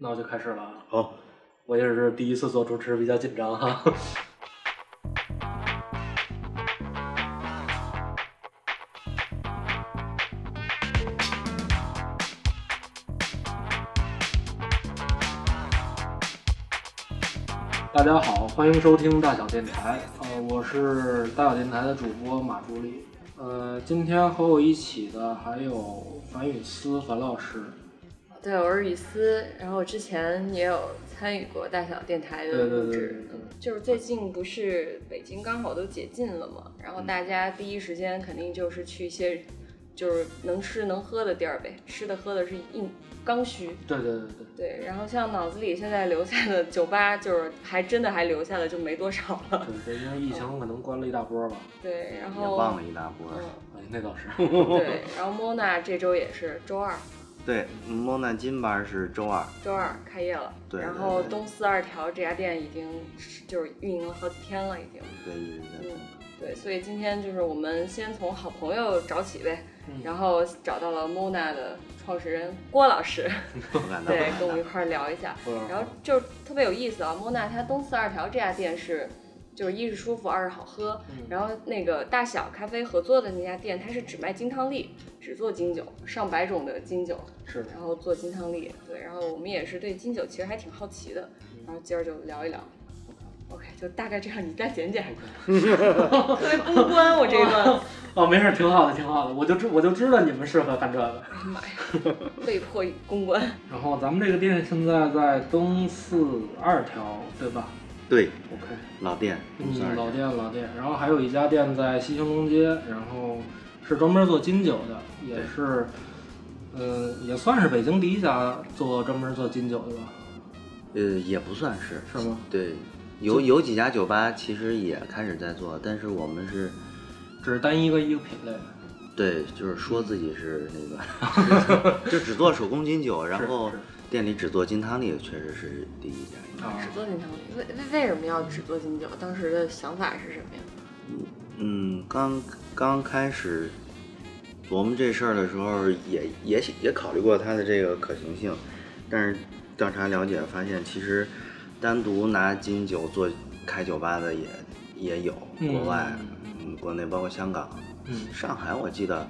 那我就开始了啊。好，我也是第一次做主持，比较紧张哈。大家好，欢迎收听大小电台。呃，我是大小电台的主播马助理。呃，今天和我一起的还有樊雨思樊老师。对，我是雨思，然后之前也有参与过大小电台的对对对录制，嗯就是最近不是北京刚好都解禁了嘛，然后大家第一时间肯定就是去一些就是能吃能喝的地儿呗，吃的喝的是硬刚需，对对对对。对，然后像脑子里现在留下的酒吧，就是还真的还留下的就没多少了，对，这因为疫情可能关了一大波吧。对，然后也后忘了一大波。嗯，哎，那倒是。对，然后 Mona 这周也是周二，对，蒙娜金班是周二，周二开业了，对然后东四二条这家店已经就是运营了好几天了，已经。对，一直在嗯，对，所以今天就是我们先从好朋友找起呗，嗯然后找到了 Mona 的创始人郭老师。对，跟我们一块儿聊一下。然后就是特别有意思啊，Mona 它东四二条这家店是。就是一是舒服，二是好喝。嗯然后那个大小咖啡合作的那家店，它是只卖金汤力，只做金酒，上百种的金酒，是，然后做金汤力。对，然后我们也是对金酒其实还挺好奇的，然后今儿就聊一聊。OK，就大概这样，你再剪剪。特别公关，我这一段。哦，没事，挺好的，挺好的。我就知我就知道你们适合干这个。哎呀妈呀，被迫公关。然后咱们这个店现在在东四二条，对吧对，？OK，老店，嗯，老店老店。然后还有一家店在西兴东街，然后是专门做金酒的，也是，嗯、也算是北京第一家做专门做金酒的吧？呃，也不算是，是吗？对，有有几家酒吧其实也开始在做，但是我们是，只是单一个一个品类。对，就是说自己是那个，就只做手工金酒，然后是店里只做金汤力，确实是第一家。啊只做金汤力，为为为什么要只做金酒？当时的想法是什么呀？嗯，刚刚开始琢磨这事儿的时候也，也也考虑过它的这个可行性，但是调查了解发现，其实单独拿金酒做开酒吧的也也有，嗯国外，嗯，国内包括香港、嗯，上海，我记得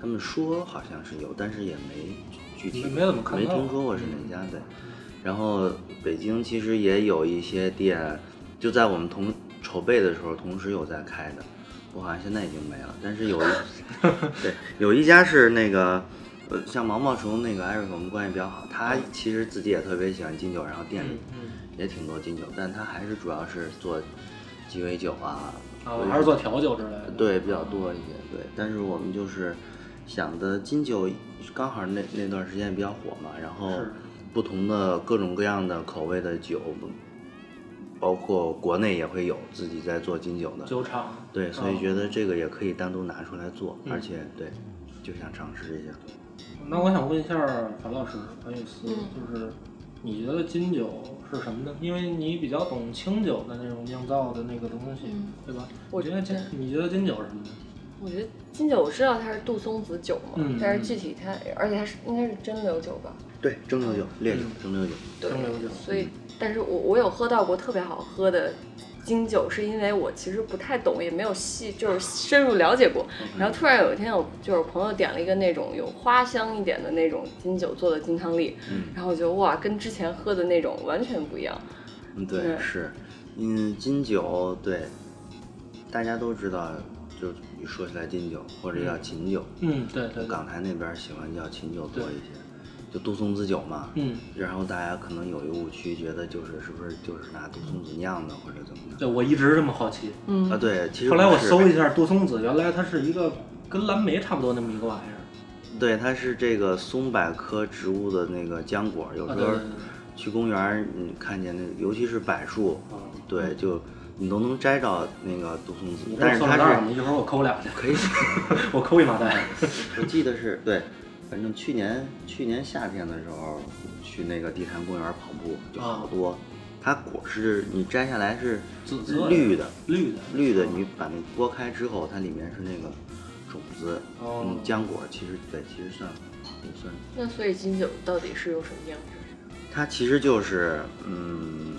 他们说好像是有，但是也没具体没没怎么看到没听说过是哪家对。然后北京其实也有一些店，就在我们同筹备的时候，同时有在开的，我好像现在已经没了。但是有一 对有一家是那个，呃，像毛毛虫那个艾瑞克，我们关系比较好，他其实自己也特别喜欢金酒，然后店里嗯也挺多金酒，但他还是主要是做鸡尾酒啊，啊，还是做调酒之类的。对比较多一些，对。但是我们就是想的金酒刚好那那段时间比较火嘛，然后不同的各种各样的口味的酒，包括国内也会有自己在做金酒的，酒厂。对，所以哦觉得这个也可以单独拿出来做，嗯而且对，就想尝试一下。那我想问一下樊老师，樊雨思，嗯就是你觉得金酒是什么呢？因为你比较懂清酒的那种酿造的那个东西，嗯对吧？我觉得金，你觉得金酒是什么呢？我觉得金酒我知道它是杜松子酒嘛，嗯但是具体它，而且它是应该是蒸馏酒吧？对，蒸馏酒、烈酒嗯、蒸馏酒，对蒸馏酒。所以，但是我我有喝到过特别好喝的金酒，是因为我其实不太懂，也没有细就是深入了解过。然后突然有一天有就是朋友点了一个那种有花香一点的那种金酒做的金汤力，嗯。然后我觉得哇，跟之前喝的那种完全不一样。嗯，对，嗯是，嗯，金酒，对，大家都知道，就你说起来金酒或者叫琴酒，嗯，对对对，港台那边喜欢叫琴酒多一些，就杜松子酒嘛。嗯，然后大家可能有一个误区，觉得就是是不是就是拿杜松子酿的或者怎么的？对我一直这么好奇。嗯啊，对，其实后来我搜一下杜松子，原来它是一个跟蓝莓差不多那么一个玩意儿。对，它是这个松柏科植物的那个浆果，有时候去公园儿，你看见那，尤其是柏树，啊，对，就你都能摘着那个杜松子但是它？是一会儿我抠两去，可以。我抠一麻袋。我记得是对，反正去年去年夏天的时候去那个地坛公园跑步，就好多。它果是你摘下来是紫色绿的，绿的，绿的，你把那剥开之后，它里面是那个种子，哦嗯，浆果其实对，其实算也算。那所以金酒到底是有什么样式？它其实就是，嗯，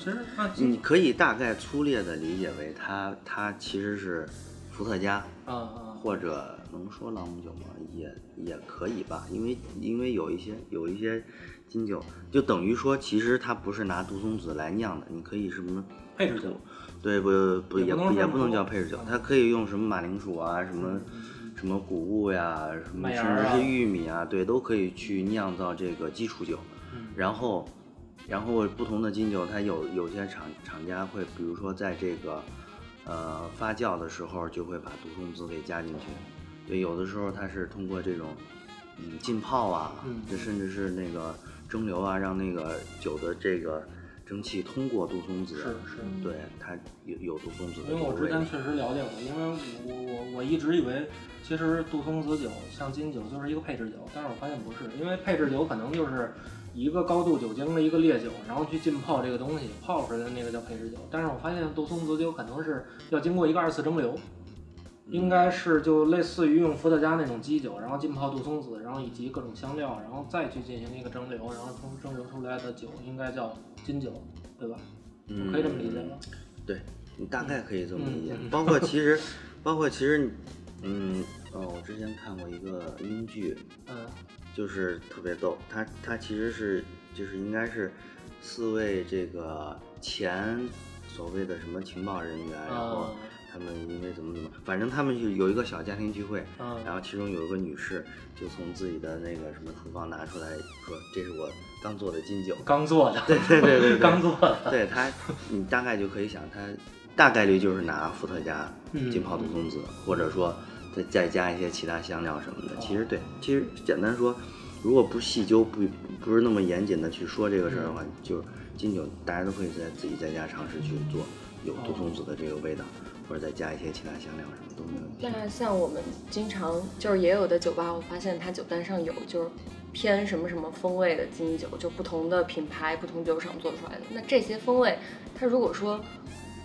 你可以大概粗略的理解为它它其实是伏特加，啊啊或者能说朗姆酒吗？也也可以吧，因为因为有一些有一些金酒，就等于说其实它不是拿杜松子来酿的，你可以什么配置酒，对不不也也不也不能叫配置酒，它可以用什么马铃薯啊，什么什么谷物呀，什么甚至是玉米啊，对，都可以去酿造这个基础酒。嗯然后，然后不同的金酒，它有有些厂厂家会，比如说在这个呃发酵的时候，就会把杜松子给加进去。对，有的时候它是通过这种嗯浸泡啊，嗯这甚至是那个蒸馏啊，让那个酒的这个蒸汽通过杜松子，是是。对它有有杜松子的因为我。之前确实了解过，因为我我我一直以为其实杜松子酒像金酒就是一个配置酒，但是我发现不是，因为配置酒可能就是一个高度酒精的一个烈酒，然后去浸泡这个东西，泡出来的那个叫配制酒。但是我发现杜松子酒可能是要经过一个二次蒸馏，应该是就类似于用伏特加那种基酒，然后浸泡杜松子，然后以及各种香料，然后再去进行一个蒸馏，然后从蒸馏出来的酒应该叫金酒，对吧？嗯，可以这么理解吗？对，你大概可以这么理解。包括 其实，包括其实你，嗯，哦，我之前看过一个英剧，嗯就是特别逗，他他其实是就是应该是四位这个前所谓的什么情报人员，然后啊他们因为怎么怎么，反正他们就有一个小家庭聚会，嗯然后其中有一个女士就从自己的那个什么厨房拿出来说，这是我刚做的金酒，刚做的，对对对对对 刚做的，对它，你大概就可以想，他大概率就是拿伏特加嗯浸泡的松子，或者说再再加一些其他香料什么的。其实对，其实简单说，如果不细究，不不是那么严谨的去说这个事儿的话，就金酒大家都可以在自己在家尝试去做有杜松子的这个味道，或者再加一些其他香料什么都没问题。那像我们经常就是也有的酒吧，我发现它酒单上有就是偏什么什么风味的金酒，就不同的品牌、不同酒厂做出来的。那这些风味，它如果说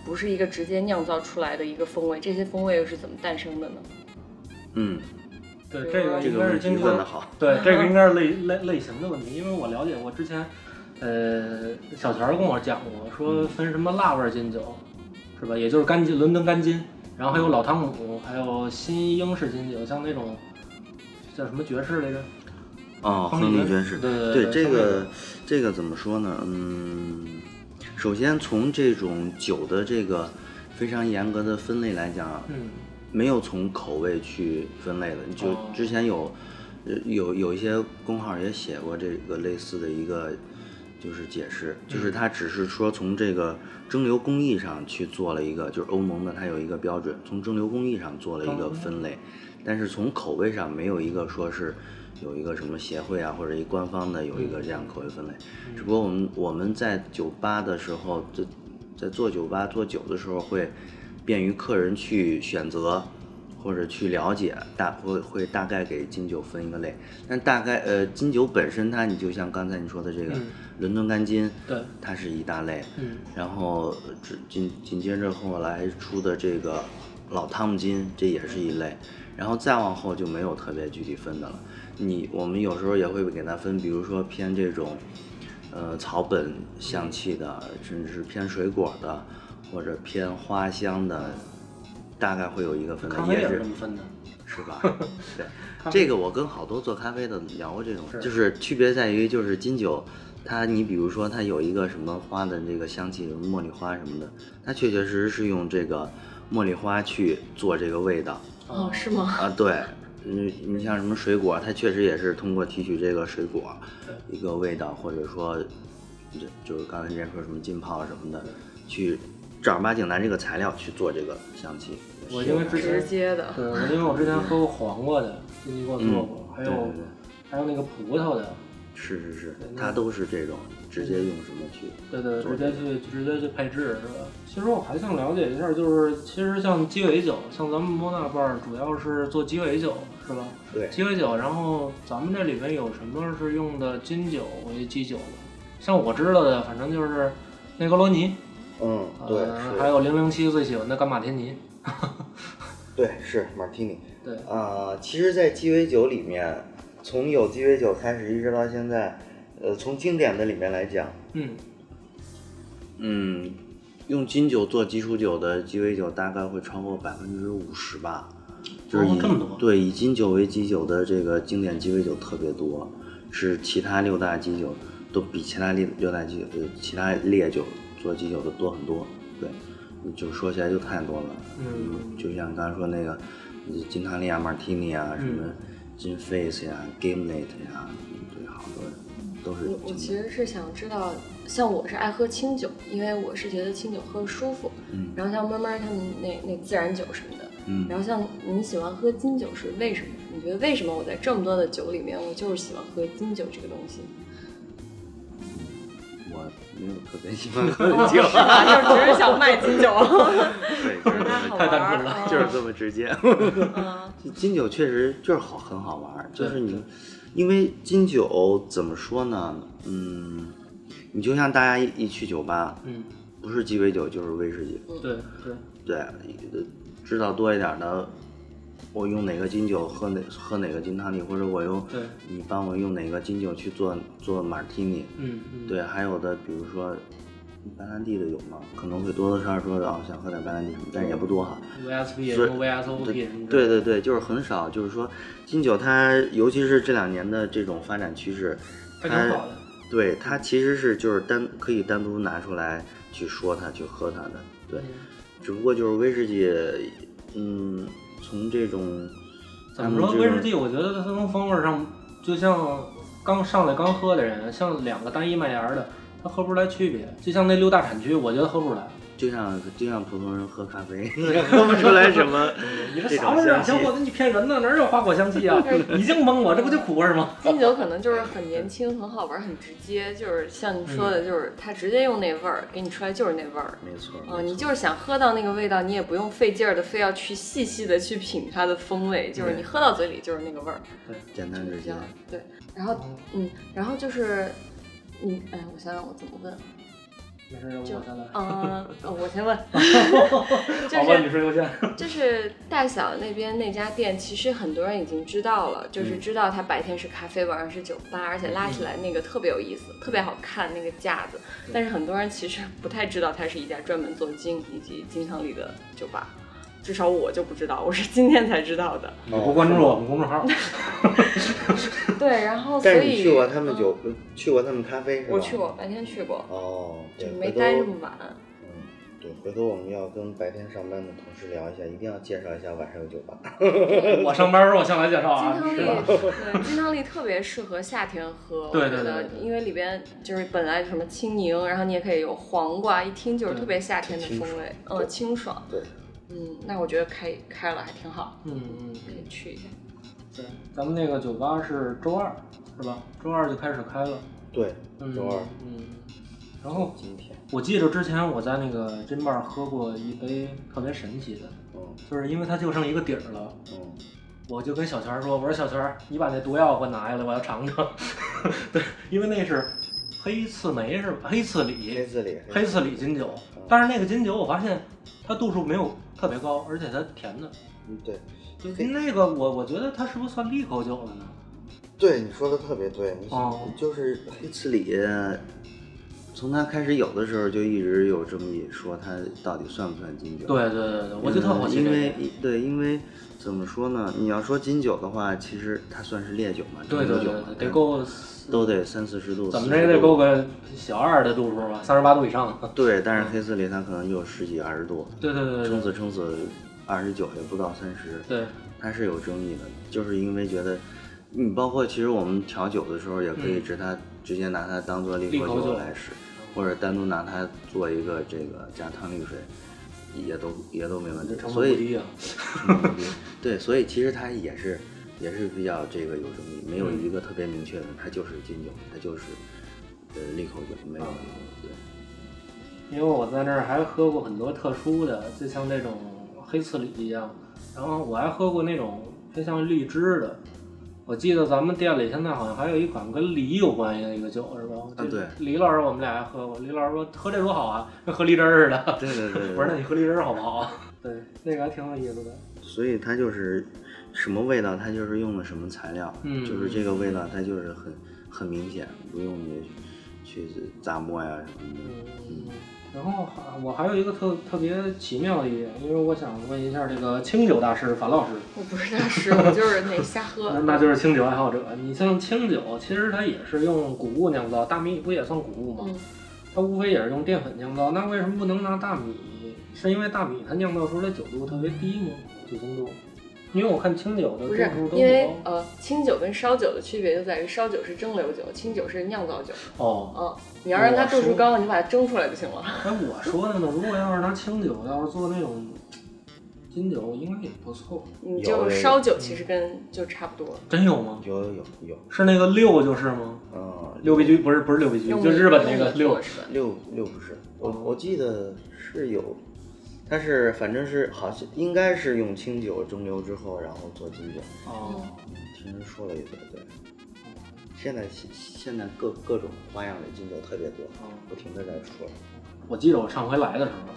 不是一个直接酿造出来的一个风味，这些风味又是怎么诞生的呢？嗯，对，这这个应该是这个问题经过问得好。对，这个 应该是类类类型的问题，因为我了解过之前，呃，小钱儿跟我讲过，说分什么辣味儿金酒，是吧？也就是干金，伦敦干金，然后还有老汤姆，还有新英式金酒，像那种叫什么爵士来着？哦，亨利爵士，对对对这个这个怎么说呢？嗯，首先从这种酒的这个非常严格的分类来讲，嗯没有从口味去分类的。就哦之前有呃有有一些公号也写过这个类似的一个就是解释，嗯就是它只是说从这个蒸馏工艺上去做了一个，就是欧盟的它有一个标准，从蒸馏工艺上做了一个分类，但是从口味上没有一个说是。有一个什么协会啊，或者一官方的有一个这样口味分类，只不过我们我们在酒吧的时候，在在做酒吧做酒的时候会便于客人去选择或者去了解，大会会大概给金酒分一个类。但大概呃金酒本身它，你就像刚才你说的这个嗯伦敦干金，对，它是一大类，嗯然后这紧紧接着后来出的这个老汤姆金，这也是一类，然后再往后就没有特别具体分的了。你我们有时候也会给它分，比如说偏这种，呃草本香气的，甚至是偏水果的，或者偏花香的，大概会有一个分类，咖啡也是这么分的。是吧？对，这个我跟好多做咖啡的聊过这种，是就是区别在于，就是金酒，它你比如说它有一个什么花的这个香气，茉莉花什么的，它确确实实是用这个茉莉花去做这个味道哦，是吗？啊。对，你你像什么水果，它确实也是通过提取这个水果一个味道，或者说就就是刚才人家说什么浸泡什么的，去正儿八经拿这个材料去做这个香气。我因为之前直接的，对，我因为我之前喝过黄瓜的，金鸡给我做过，还有对对对还有那个葡萄的，是是是，它都是这种直接用什么去对对，直接去直接去配置是吧？其实我还想了解一下，就是其实像鸡尾酒，像咱们莫纳伴儿主要是做鸡尾酒是吧？对鸡尾酒，然后咱们这里面有什么是用的金酒为基酒的？像我知道的，反正就是内格罗尼，嗯，呃，还有零零七最喜欢的干马天尼，对是马天尼。对，啊，其实，在鸡尾酒里面，从有鸡尾酒开始一直到现在，呃，从经典的里面来讲，嗯。嗯，用金酒做基础酒的鸡尾酒大概会超过百分之五十吧，就是以、哦这么多。对以金酒为基酒的这个经典鸡尾酒特别多，是其他六大基酒都比其他六六大基酒呃其他烈酒做基酒的多很多，对，就说起来就太多了，嗯就像刚才说那个金汤利亚、马提尼啊，什么金 face 呀、Gimlet 呀，对，好多都是我我其实是想知道，像我是爱喝清酒，因为我是觉得清酒喝舒服。嗯然后像闷闷儿他们那那自然酒什么的，嗯然后像你喜欢喝金酒是为什么？你觉得为什么我在这么多的酒里面，我就是喜欢喝金酒这个东西？我没有特别喜欢喝哦酒？就只是想卖金酒。对，太单纯了了就是这么直接。嗯 金酒确实就是好，很好玩，就是你，因为金酒怎么说呢？嗯，你就像大家一一去酒吧，嗯，不是鸡尾酒就是威士忌，对对，对，呃知道多一点的，我用哪个金酒喝哪喝哪个金汤力，或者我用你帮我用哪个金酒去做做马提尼，嗯嗯，对，还有的比如说白兰地的有吗？可能会多多少少说哦想喝点白兰地什么，但也不多哈。，VSP 所以什么 VSOP 什么的，对对对，就是很少，就是说金酒它，尤其是这两年的这种发展趋势，它挺好的。对它其实是就是单可以单独拿出来去说它去喝它的，对，嗯只不过就是威士忌，嗯，从这种怎么说威士忌？我觉得它从风味上，就像刚上来刚喝的人，像两个单一麦芽的，他喝不出来区别。就像那六大产区，我觉得喝不出来。就像就像普通人喝咖啡，喝不出来什么 你这这啥味儿啊，种香气。小伙子，你骗人呢？哪有花果香气啊？你净蒙我，这不就苦味儿吗？金酒可能就是很年轻、很好玩、很直接，就是像你说的，就是他直接用那味儿给你出来就是那味儿。没错，嗯，你就是想喝到那个味道，你也不用费劲儿的，非要去细细的去品它的风味，就是你喝到嘴里就是那个味儿，对简单直接这样。对。然后，嗯，然后就是，嗯，哎，我想想我怎么问，没事，我就先来。嗯、呃我先问，就好吧，是女士优先。就是大嫂那边那家店，其实很多人已经知道了，就是知道它白天是咖啡，晚上是酒吧，而且拉起来那个特别有意思，特别好看那个架子。但是很多人其实不太知道它是一家专门做金以及金汤力的酒吧，至少我就不知道，我是今天才知道的。你不关注我们公众号，对，然后所以但是你去过他们嗯酒，去过他们咖啡是吧？我去。过，白天去过，哦，没待这么晚。嗯，对，回头我们要跟白天上班的同事聊一下，一定要介绍一下晚上有酒吧。我上班时候我向来介绍啊，金汤力是？对金汤力特别适合夏天喝，对对我觉得对对因为里边就是本来什么青柠，然后你也可以有黄瓜，一听就是特别夏天的风味，爽嗯，清爽。对，嗯，那我觉得开开了还挺好，嗯嗯，可以去一下。对，咱们那个酒吧是周二，是吧？周二就开始开了。对，嗯，周二，嗯，然后今天，我记着之前我在那个金 bar 喝过一杯特别神奇的，嗯就是因为它就剩一个底儿了，嗯，我就跟小泉说：“我说小泉，你把那毒药给我拿下来，我要尝尝。”对，因为那是黑刺梅是吧？黑刺李黑李，字里，黑刺李金酒，但是那个金酒我发现它度数没有特别高，而且它甜的。嗯，对，那个我我觉得他是不是算利口酒了呢？对，你说的特别对，你哦就是黑刺里，从他开始有的时候就一直有争议，说他到底算不算金酒？对对对对，我就特好奇。嗯因为对，因为怎么说呢？你要说金酒的话，其实它算是烈酒嘛，对对对蒸馏酒，得够都得三四十度，怎么着也得够个小二的度数吧，三十八度以上。对，但是黑刺里它可能有十几二十度，对对对撑对死撑死二十九也不到三十，对，它是有争议的，就是因为觉得，你包括其实我们调酒的时候也可以直它、直接拿它当做利口酒来使，或者单独拿它做一个这个加汤力水，也都也都没问题所以 对，所以其实它也是也是比较这个有争议，没有嗯。一个特别明确的，它就是金酒，它就是呃利口酒，没有对。因为我在那儿还喝过很多特殊的，就像这种黑刺梨一样，然后我还喝过那种偏向荔枝的。我记得咱们店里现在好像还有一款跟梨有关系的一个酒，是吧？对李老师我们俩还喝过，李老师说喝这多好啊，跟喝荔枝似的。对对对我说那你喝荔枝好不好啊？对，那个还挺有意思的。所以它就是什么味道，它就是用的什么材料，嗯就是这个味道，它就是很很明显，不用你去咂摸呀什么的。嗯，然后还我还有一个特特别奇妙的一点，因为我想问一下这个清酒大师樊老师，我不是大师，我就是那瞎那喝。那就是清酒爱好者。你像清酒，其实它也是用谷物酿造，大米不也算谷物吗？嗯，它无非也是用淀粉酿造，那为什么不能拿大米？是因为大米它酿造出来酒度特别低吗？酒精度？因为我看清酒的不是度数都因为。呃，清酒跟烧酒的区别就在于烧酒是蒸馏酒，清酒是酿造酒。哦，嗯，你要让它度数高，你把它蒸出来就行了。哎，我说的呢，如果要是拿清酒，要是做那种金酒，应该也不错。你有就烧酒其实跟就差不多。真有吗？有有有有，是那个六就是吗？嗯，六必居不是不是六必居，就日本那个六。是吧？六六不是，我哦我记得是有，但是反正是好像应该是用清酒蒸馏之后，然后做金酒。哦，听人说了一嘴，对。现在现现在各各种花样的金酒特别多，哦不停的在出。我记得我上回来的时候，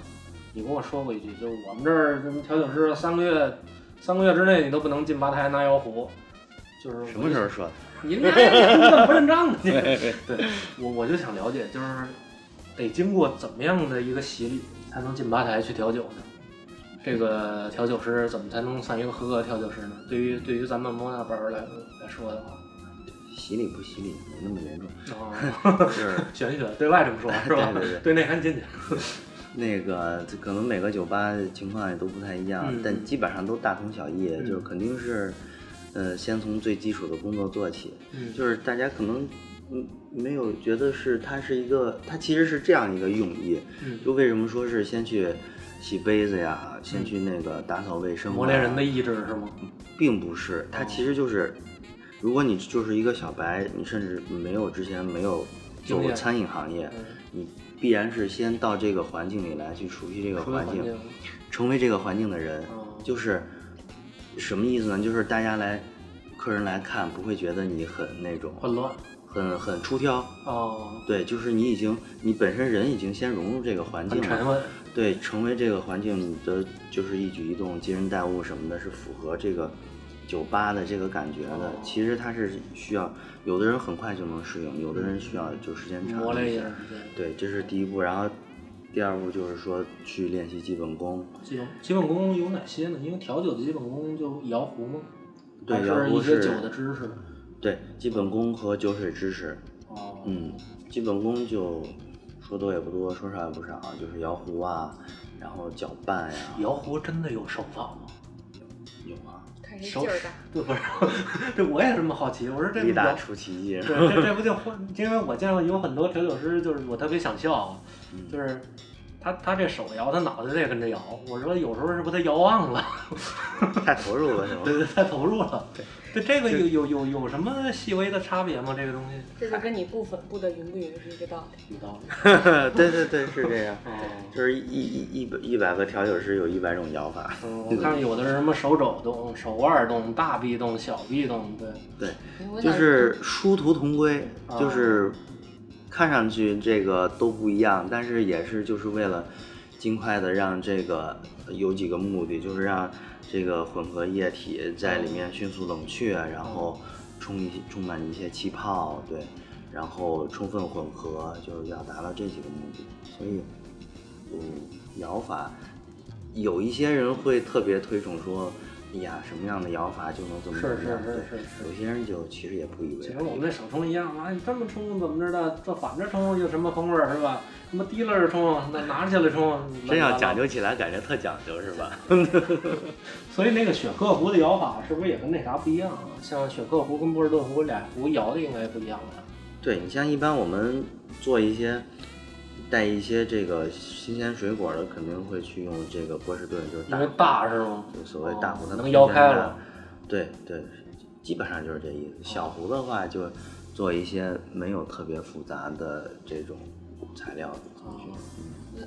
你跟我说过一句，就是我们这儿什么调酒师三个月三个月之内你都不能进吧台拿摇壶，就是什么时候说的？你这你怎么不认账呢？你 对我我就想了解，就是得经过怎么样的一个洗礼才能进吧台去调酒呢？这个调酒师怎么才能算一个合格调酒师呢？对于对于咱们摩纳本儿来来说的话，洗礼不洗礼没那么严重，哦，是 选一选，对外这么说是吧？对对对对内还进去。那个可能每个酒吧情况也都不太一样，嗯但基本上都大同小异，嗯就是肯定是，呃，先从最基础的工作做起，嗯就是大家可能嗯没有觉得是它是一个，它其实是这样一个用意，嗯，就为什么说是先去洗杯子呀，先去那个打扫卫生、啊，磨练人的意志是吗？并不是，它哦其实就是，如果你就是一个小白，你甚至没有之前没有做过餐饮行业，嗯，你必然是先到这个环境里来去熟悉这个环境，环境，成为这个环境的人，哦。就是什么意思呢？就是大家来，客人来看不会觉得你很那种。混乱很很出挑，哦，对，就是你已经你本身人已经先融入这个环境了，对，成为这个环境，你的就是一举一动、接人待物什么的，是符合这个酒吧的这个感觉的。哦其实它是需要，有的人很快就能适应，有的人需要就时间长一一些点时间。对，这是第一步，然后第二步就是说去练习基本功。基本基本功有哪些呢？因为调酒的基本功就摇壶吗？对还摇壶是是一些酒的知识。对，基本功和酒水知识，哦，嗯，基本功就说多也不多，说少也不少，就是摇壶啊，然后搅拌呀、摇壶真的有手法吗？有啊，看谁手劲儿大。对，不是，对，我也这么好奇。我说这力大出奇迹。对，这这不就混？因为我见过有很多调酒师，就是我特别想笑啊，嗯就是他他这手摇，他脑袋也跟着摇。我说有时候是不是他摇忘了？太投入了是吗？对对，太投入了。对，对，这个有有有有什么细微的差别吗？这个东西这就跟你布粉布的匀不匀是一个道理。有道理。对对对，是这样。哦，就是一一一百一百个调酒师有一百种摇法。嗯，我看有的是什么手肘动、手腕动、大臂动、小臂动，对。对，就是殊途同归，哦就是看上去这个都不一样，但是也是就是为了尽快的让这个有几个目的，就是让这个混合液体在里面迅速冷却，然后充一充满一些气泡，对，然后充分混合，就是要达到这几个目的。所以，嗯，摇法有一些人会特别推崇说。哎呀，什么样的摇法就能怎么是怎么样？是是对是是有些人就其实也不以为然。其实我们那手冲一样啊，你这么冲怎么着的？这反着冲有什么风味儿是吧？什么提溜着冲，那拿起来冲，真要讲究起来，感觉特讲究是吧？所以那个雪克壶的摇法是不是也跟那啥不一样啊？像雪克壶跟波士顿壶俩壶摇的应该不一样吧？对你像一般我们做一些带一些这个新鲜水果的，肯定会去用这个波士顿，就是大因为大是吗？就所谓大壶，它能摇开了了。。对对，基本上就是这意思。小壶的话，就做一些没有特别复杂的这种材料进去。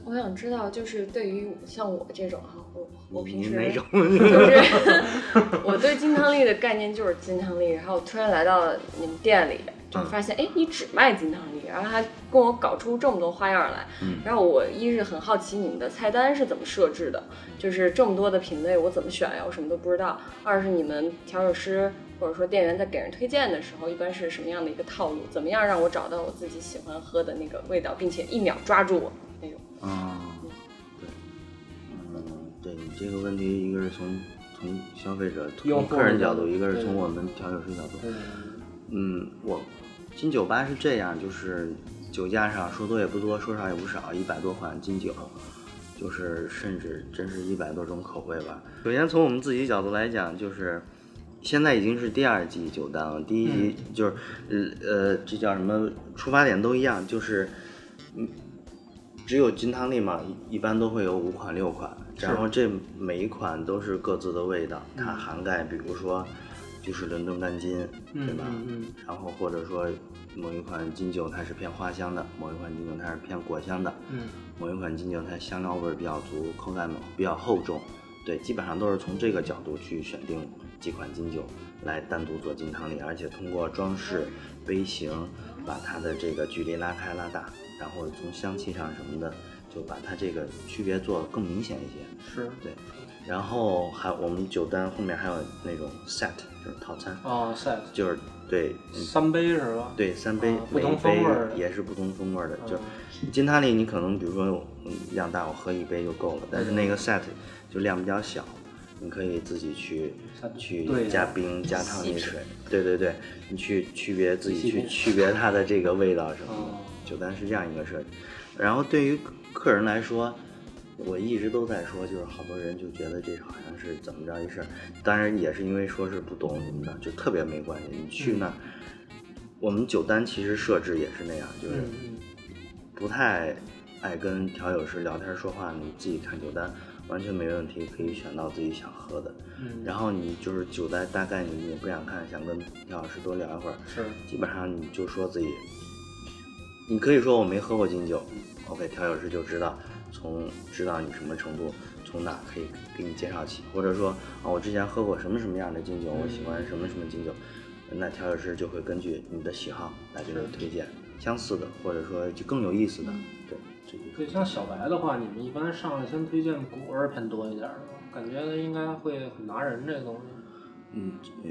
我我想知道，就是对于像我这种哈，我我平时你哪种？就是 我对金汤力的概念就是金汤力，然后我突然来到你们店里，就发现哎，你只卖金汤力，然后还跟我搞出这么多花样来。嗯然后我一是很好奇你们的菜单是怎么设置的，就是这么多的品类我怎么选呀，我什么都不知道。二是你们调酒师或者说店员在给人推荐的时候，一般是什么样的一个套路？怎么样让我找到我自己喜欢喝的那个味道，并且一秒抓住我那种？啊，对，嗯，对你这个问题，一个是从从消费者、从用客人角度，一个是从我们调酒师角度。对嗯，我金酒吧是这样，就是酒架上说多也不多，说少也不少，一百多款金酒，就是甚至真是一百多种口味吧。首先从我们自己角度来讲，就是现在已经是第二季酒单了，第一季就是呃呃，这叫什么？出发点都一样，就是嗯，只有金汤力嘛，一一般都会有五款六款，然后这每一款都是各自的味道，它涵盖比如说就是伦敦干金，对吧？嗯嗯然后或者说某一款金酒它是偏花香的，某一款金酒它是偏果香的，嗯某一款金酒它香料味儿比较足，口感比较厚重。对，基本上都是从这个角度去选定几款金酒来单独做金汤力，而且通过装饰、杯型把它的这个距离拉开拉大，然后从香气上什么的就把它这个区别做得更明显一些。是对，然后还我们酒单后面还有那种 set，就是套餐，哦 set 就是对嗯三杯是吧？对，三杯，啊不同杯风味儿也是不同风味儿的。就嗯金塔里，你可能比如说嗯量大，我喝一杯就够了，但是那个 set 就量比较小，你可以自己去去加冰、加烫力水，对对对，你去区别自己去区别它的这个味道什么哦的。酒单是这样一个设计。然后对于客人来说，我一直都在说，就是好多人就觉得这好像是怎么着一事儿，当然也是因为说是不懂什么的，就特别没关系。你去那儿，我们酒单其实设置也是那样，就是不太爱跟调酒师聊天说话，你自己看酒单完全没问题，可以选到自己想喝的。嗯，然后你就是酒单大概你也不想看，想跟调酒师多聊一会儿，是基本上你就说自己，你可以说我没喝过金酒，OK，调酒师就知道从知道你什么程度，从哪可以给你介绍起，或者说啊我之前喝过什么什么样的金酒，我喜欢什么什么金酒，那调酒师就会根据你的喜好来给你推荐相似的，或者说就更有意思的，对，这就是对，像小白的话，你们一般上来先推荐果味儿偏多一点儿的，感觉它应该会很拿人这个东西。嗯，呃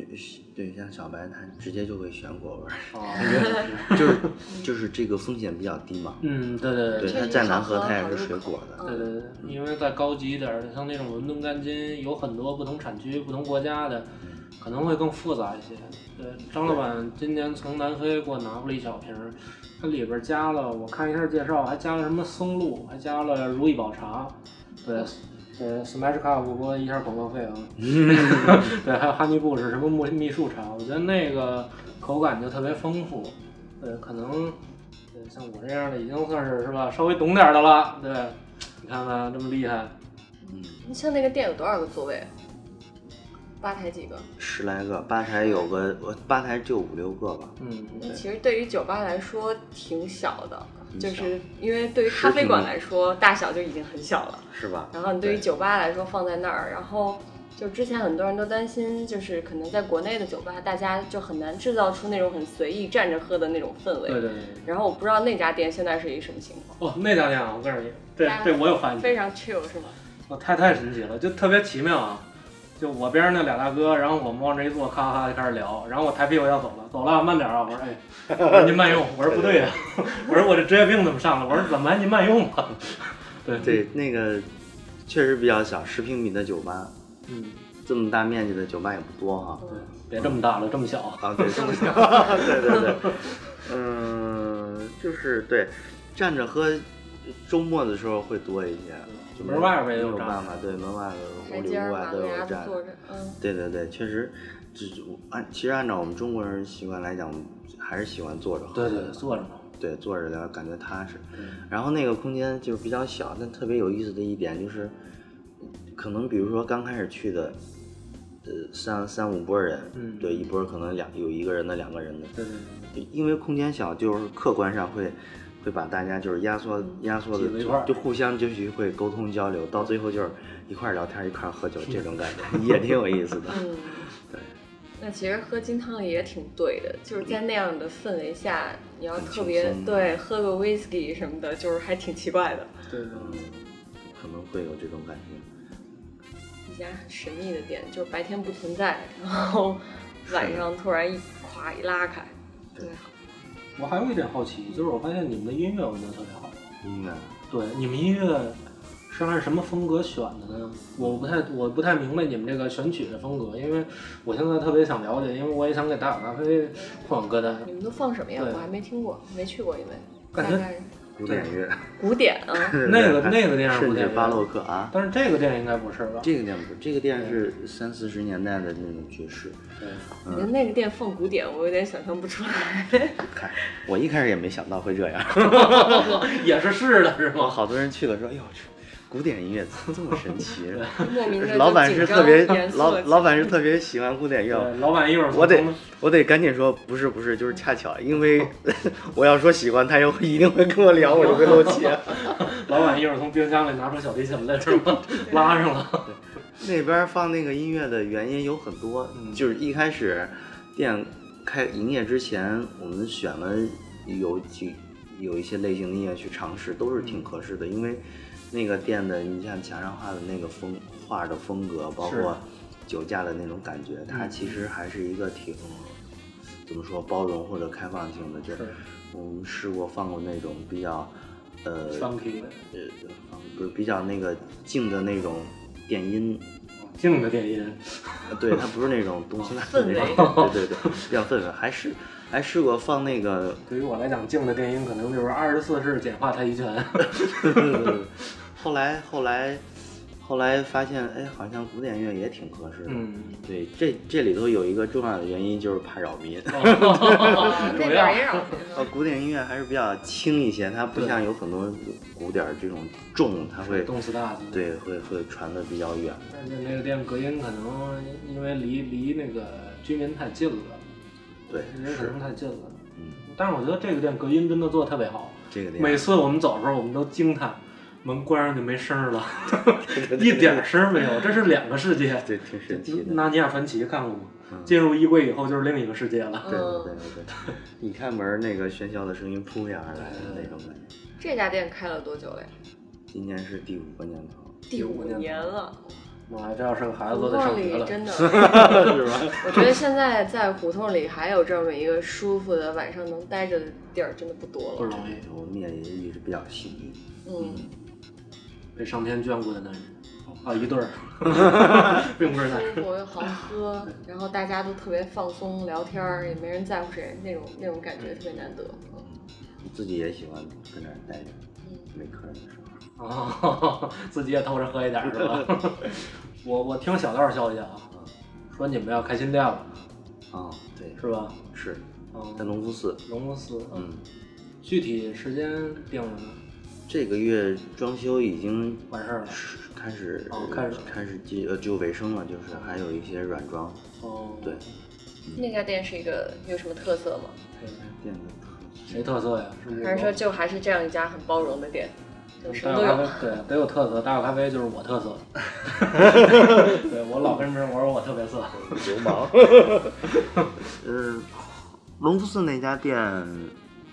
对，像小白他直接就会选果味儿，哦 就是就是这个风险比较低嘛。嗯，对对对，对它确实再难喝，它也是水果的。嗯对对对，因为再高级一点儿的，像那种伦敦干金，有很多不同产区、不同国家的，可能会更复杂一些。对，张老板今年从南非给我拿回来一小瓶儿，它里边加了，我看一下介绍，还加了什么松露，还加了如意宝茶，对。对，Smash Cup 不过一下广告费啊。对，还有哈尼布是什么木秘术茶，我觉得那个口感就特别丰富。对，可能对像我这样的已经算是是吧，稍微懂点儿的了。对，你看看这么厉害。嗯，你像那个店有多少个座位？吧台几个？十来个，吧台有个，我吧台就五六个吧。嗯，那其实对于酒吧来说挺小的，就是因为对于咖啡馆来说，大小就已经很小了。是吧？然后你对于酒吧来说放在那儿，然后就之前很多人都担心，就是可能在国内的酒吧，大家就很难制造出那种很随意站着喝的那种氛围。对对对。然后我不知道那家店现在是一个什么情况，哦，那家店啊，我告诉你，对对我有发现，非常 chill 是吗？哦，太太神奇了，就特别奇妙啊。就我边上那俩大哥，然后我们往这一坐，咔咔就开始聊，然后我抬屁股要走了，走了，慢点啊！我说，哎，我说您慢用，我说不对呀、我说我这职业病怎么上了？我说怎么您慢用吧？对对，那个确实比较小，十平米的酒吧，嗯，这么大面积的酒吧也不多哈。对，别这么大了，这么小。啊，对，这么小，对对对，嗯，就是对，站着喝，周末的时候会多一些，就门外边也有没有站办法，对，门外台的屋里屋外都有站对对对，确实，这按其实按照我们中国人习惯来讲，还是喜欢坐着喝对。对，坐着嘛。对，坐着聊感觉踏实。嗯然后那个空间就是比较小，但特别有意思的一点就是，可能比如说刚开始去的，呃，三三五波人，嗯对，一波可能两有一个人的、两个人的，对对对。因为空间小，就是客观上会会把大家就是压缩压缩的挤在一块儿就就互相就是会沟通交流，到最后就是一块儿聊天一块儿喝酒 这种感觉，也挺有意思的。那其实喝金汤力也挺对的，就是在那样的氛围下，你要特别对喝个 whisky 什么的，就是还挺奇怪的。对。可能会有这种感觉。一家很神秘的店，就是白天不存在，然后晚上突然一咵一拉开，对，我还有一点好奇，就是我发现你们的音乐我觉得特别好。音乐，对，你们音乐是按什么风格选的呢？我不太我不太明白你们这个选曲的风格，因为我现在特别想了解，因为我也想给大卡咖啡放歌单。你们都放什么呀？我还没听过，没去过，因为感觉古典乐，古典啊，那个那个店是甚古典巴洛克啊。但是这个店应该不是吧？这个店不是，这个店是三四十年代的那种爵士。对，我觉得那个店放古典，我有点想象不出来。看，我一开始也没想到会这样。也是是的，是吗？好多人去了说，哎呦，这古典音乐怎么这么神奇。莫名的老板是特别老老板是特别喜欢古典乐，老板一会儿我得我得赶紧说不是不是，就是恰巧，因为 我要说喜欢他，又一定会跟我聊，我就会漏气。老板一会儿从冰箱里拿出小提琴来是吗？拉上了。那边放那个音乐的原因有很多，嗯就是一开始店开营业之前，我们选了有几有一些类型的音乐去尝试，都是挺合适的，因为那个店的你像墙上画的那个风画的风格，包括酒架的那种感觉，它嗯其实还是一个挺怎么说包容或者开放性的，就是我们试过放过那种比较呃 funky 的呃不是比较那个静的那种电音。静的电音，对，它不是那种东西烂氛围 那种，对对对，比较氛围。还试还试过放那个，对于我来讲，静的电音可能就是二十四式简化太极拳。后来后来后来发现，哎，好像古典乐也挺合适的。嗯，对，这这里头有一个重要的原因就是怕扰民。那主要边也让呃，古典音乐还是比较轻一些，它不对像有很多古典儿这种重，它会动次大次。对会会传的比较远。但是那个店隔音可能因为离离那个居民太近了，对，因为人可能，太近了。嗯，但是我觉得这个店隔音真的做的特别好，这个店每次我们走的时候我们都惊叹，门关上就没声儿了，一点声儿没有，这是两个世界。对挺神奇的。纳尼亚传奇看过吗？嗯进入衣柜以后就是另一个世界了。对对对对对，一开门那个喧嚣的声音扑面而来的那种感觉。这家店开了多久了呀？今年是第五个年头，第五年了。妈呀，这要是个孩子胡都得上同学了，里真的，是吧？我觉得现在在胡同里还有这么一个舒服的晚上能待着的地儿，真的不多了。不容易，我们也一直比较幸运。嗯，被上天眷顾的男人啊，一对儿 并不是男人。舒服又好喝，然后大家都特别放松聊天儿，也没人在乎谁，那种那种感觉特别难得。嗯自己也喜欢跟那儿待着，嗯没客人的时候。啊，自己也偷着喝一点是吧？我我听小道消息啊，说你们要开新店了，啊，对，是吧？是嗯在隆福寺。龙福寺，嗯，具体时间定了吗？这个月装修已经完事儿了。是开始哦开始开始就呃就尾声了，就是还有一些软装。哦，对，那家店是一个有什么特色吗？店的特谁特色呀？是还是说就还是这样一家很包容的店，就什大么都有？有咖啡，对，得有特色。大有咖啡就是我特色。对我老跟别人我说我特别色。流氓。呃，隆福寺那家店，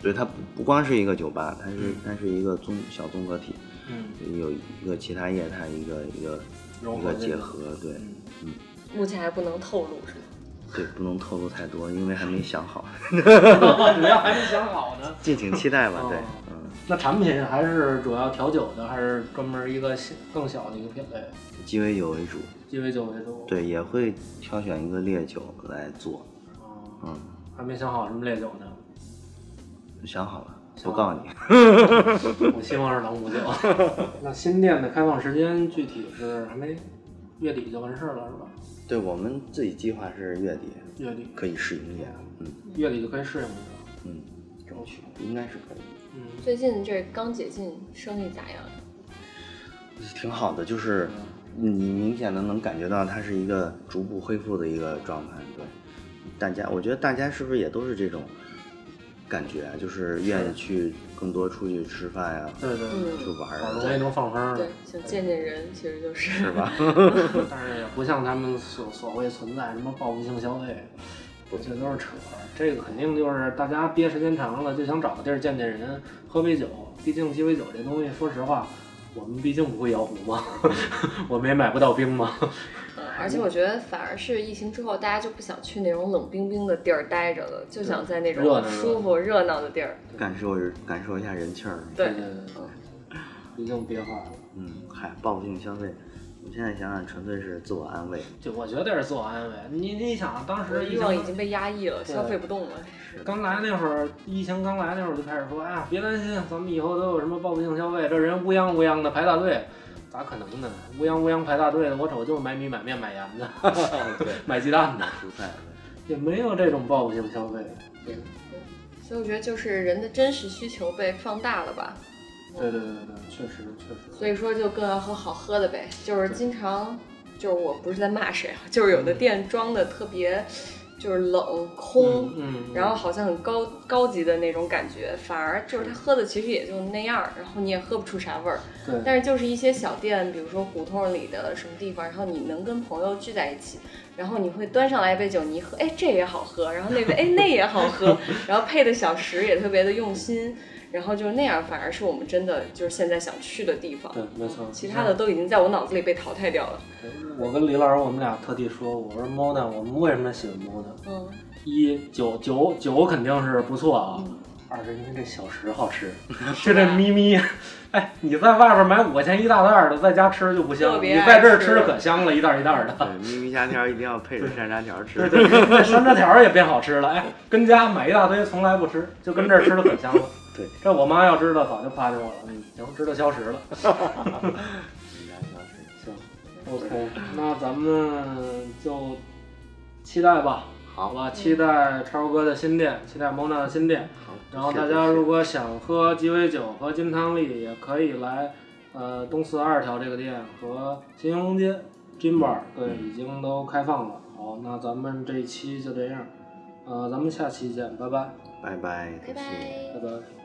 对它不不光是一个酒吧，它是它是一个综小综合体，嗯，有一个其他业态一个一个一个结合，对嗯目前还不能透露是吗？对，不能透露太多，因为还没想好，你们要还没想好呢。敬请期待吧。对那产品还是主要调酒的，还是专门一个小更小的一个品类，鸡尾酒为主，鸡尾酒为主？，对，也会挑选一个烈酒来做，哦，嗯，还没想好什么烈酒呢。想好了，想不告诉你。我希望是朗姆酒。那新店的开放时间具体是还没，月底就完事儿了是吧？对我们自己计划是月底月底，可以试营业，嗯月底就可以适应了。嗯，争取应该是可以。嗯，最近这刚解禁，生意咋样？挺好的，就是你明显的能感觉到它是一个逐步恢复的一个状态。对，大家，我觉得大家是不是也都是这种感觉啊？就是愿意去更多出去吃饭呀、对对去玩儿啊，容易能放风对了。，想见见人，其实就是是吧？但是也不像他们所所谓存在什么报复性消费，这都是扯。这个肯定就是大家憋时间长了，就想找个地儿见见人，喝杯酒。毕竟鸡尾酒这东西，说实话，我们毕竟不会摇壶嘛，我们也买不到冰嘛。而且我觉得反而是疫情之后，大家就不想去那种冷冰冰的地儿待着了，就想在那种舒服热闹的地儿。感受感受一下人气儿。对对对对，毕竟憋坏了。嗯，嗨，报复性消费，我现在想想，纯粹是自我安慰。就我觉得是自我安慰。你你想，当时疫情欲望已经被压抑了，消费不动了。刚来那会儿，疫情刚来那会儿就开始说，哎呀，别担心，咱们以后都有什么报复性消费，这人乌泱乌泱的排大队，咋可能呢？乌泱乌泱排大队的，我瞅就是买米、买面、买盐的，对，买鸡蛋的，蔬菜。也没有这种报复性消费。对所以我觉得就是人的真实需求被放大了吧。对对对对，确实确实。所以说就更要喝好喝的呗，就是经常，就是我不是在骂谁啊，就是有的店装的特别，就是冷空，嗯，嗯。然后好像很高高级的那种感觉，反而就是他喝的其实也就那样，然后你也喝不出啥味儿。对，但是就是一些小店，比如说胡同里的什么地方，然后你能跟朋友聚在一起，然后你会端上来一杯酒，你一喝，哎，这也好喝，然后那杯，哎，那也好喝，然后配的小食也特别的用心，然后就是那样，反而是我们真的就是现在想去的地方。对，没错。其他的都已经在我脑子里被淘汰掉了。我跟李老师，我们俩特地说，我说 Mona，我们为什么喜欢 Mona？嗯，一酒酒酒肯定是不错啊，嗯二是因为这小食好吃，就这咪咪，哎，你在外边买五块钱一大袋儿的，在家吃就不香，你在这儿吃吃可香了，一袋儿一袋儿的。对，咪咪虾条一定要配着山楂条吃。对对山楂条儿也变好吃了，哎，跟家买一大堆，从来不吃，就跟这儿吃的可香了。对，这我妈要知道，早就夸奖我了。嗯，行，知道消食了。行，OK，那咱们就期待吧，好吧，期待超哥的新店，期待 Mona 的新店。好。然后大家如果想喝鸡尾酒和金汤力，也可以来呃东四二条这个店和新兴隆街 Gin Bar，对，已经都开放了。好，那咱们这一期就这样，呃，咱们下期见，拜拜，拜拜，拜再见拜。拜拜。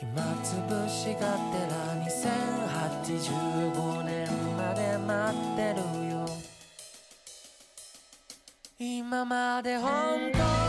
暇つぶしがてら2085年まで待ってるよ。今まで本当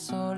So.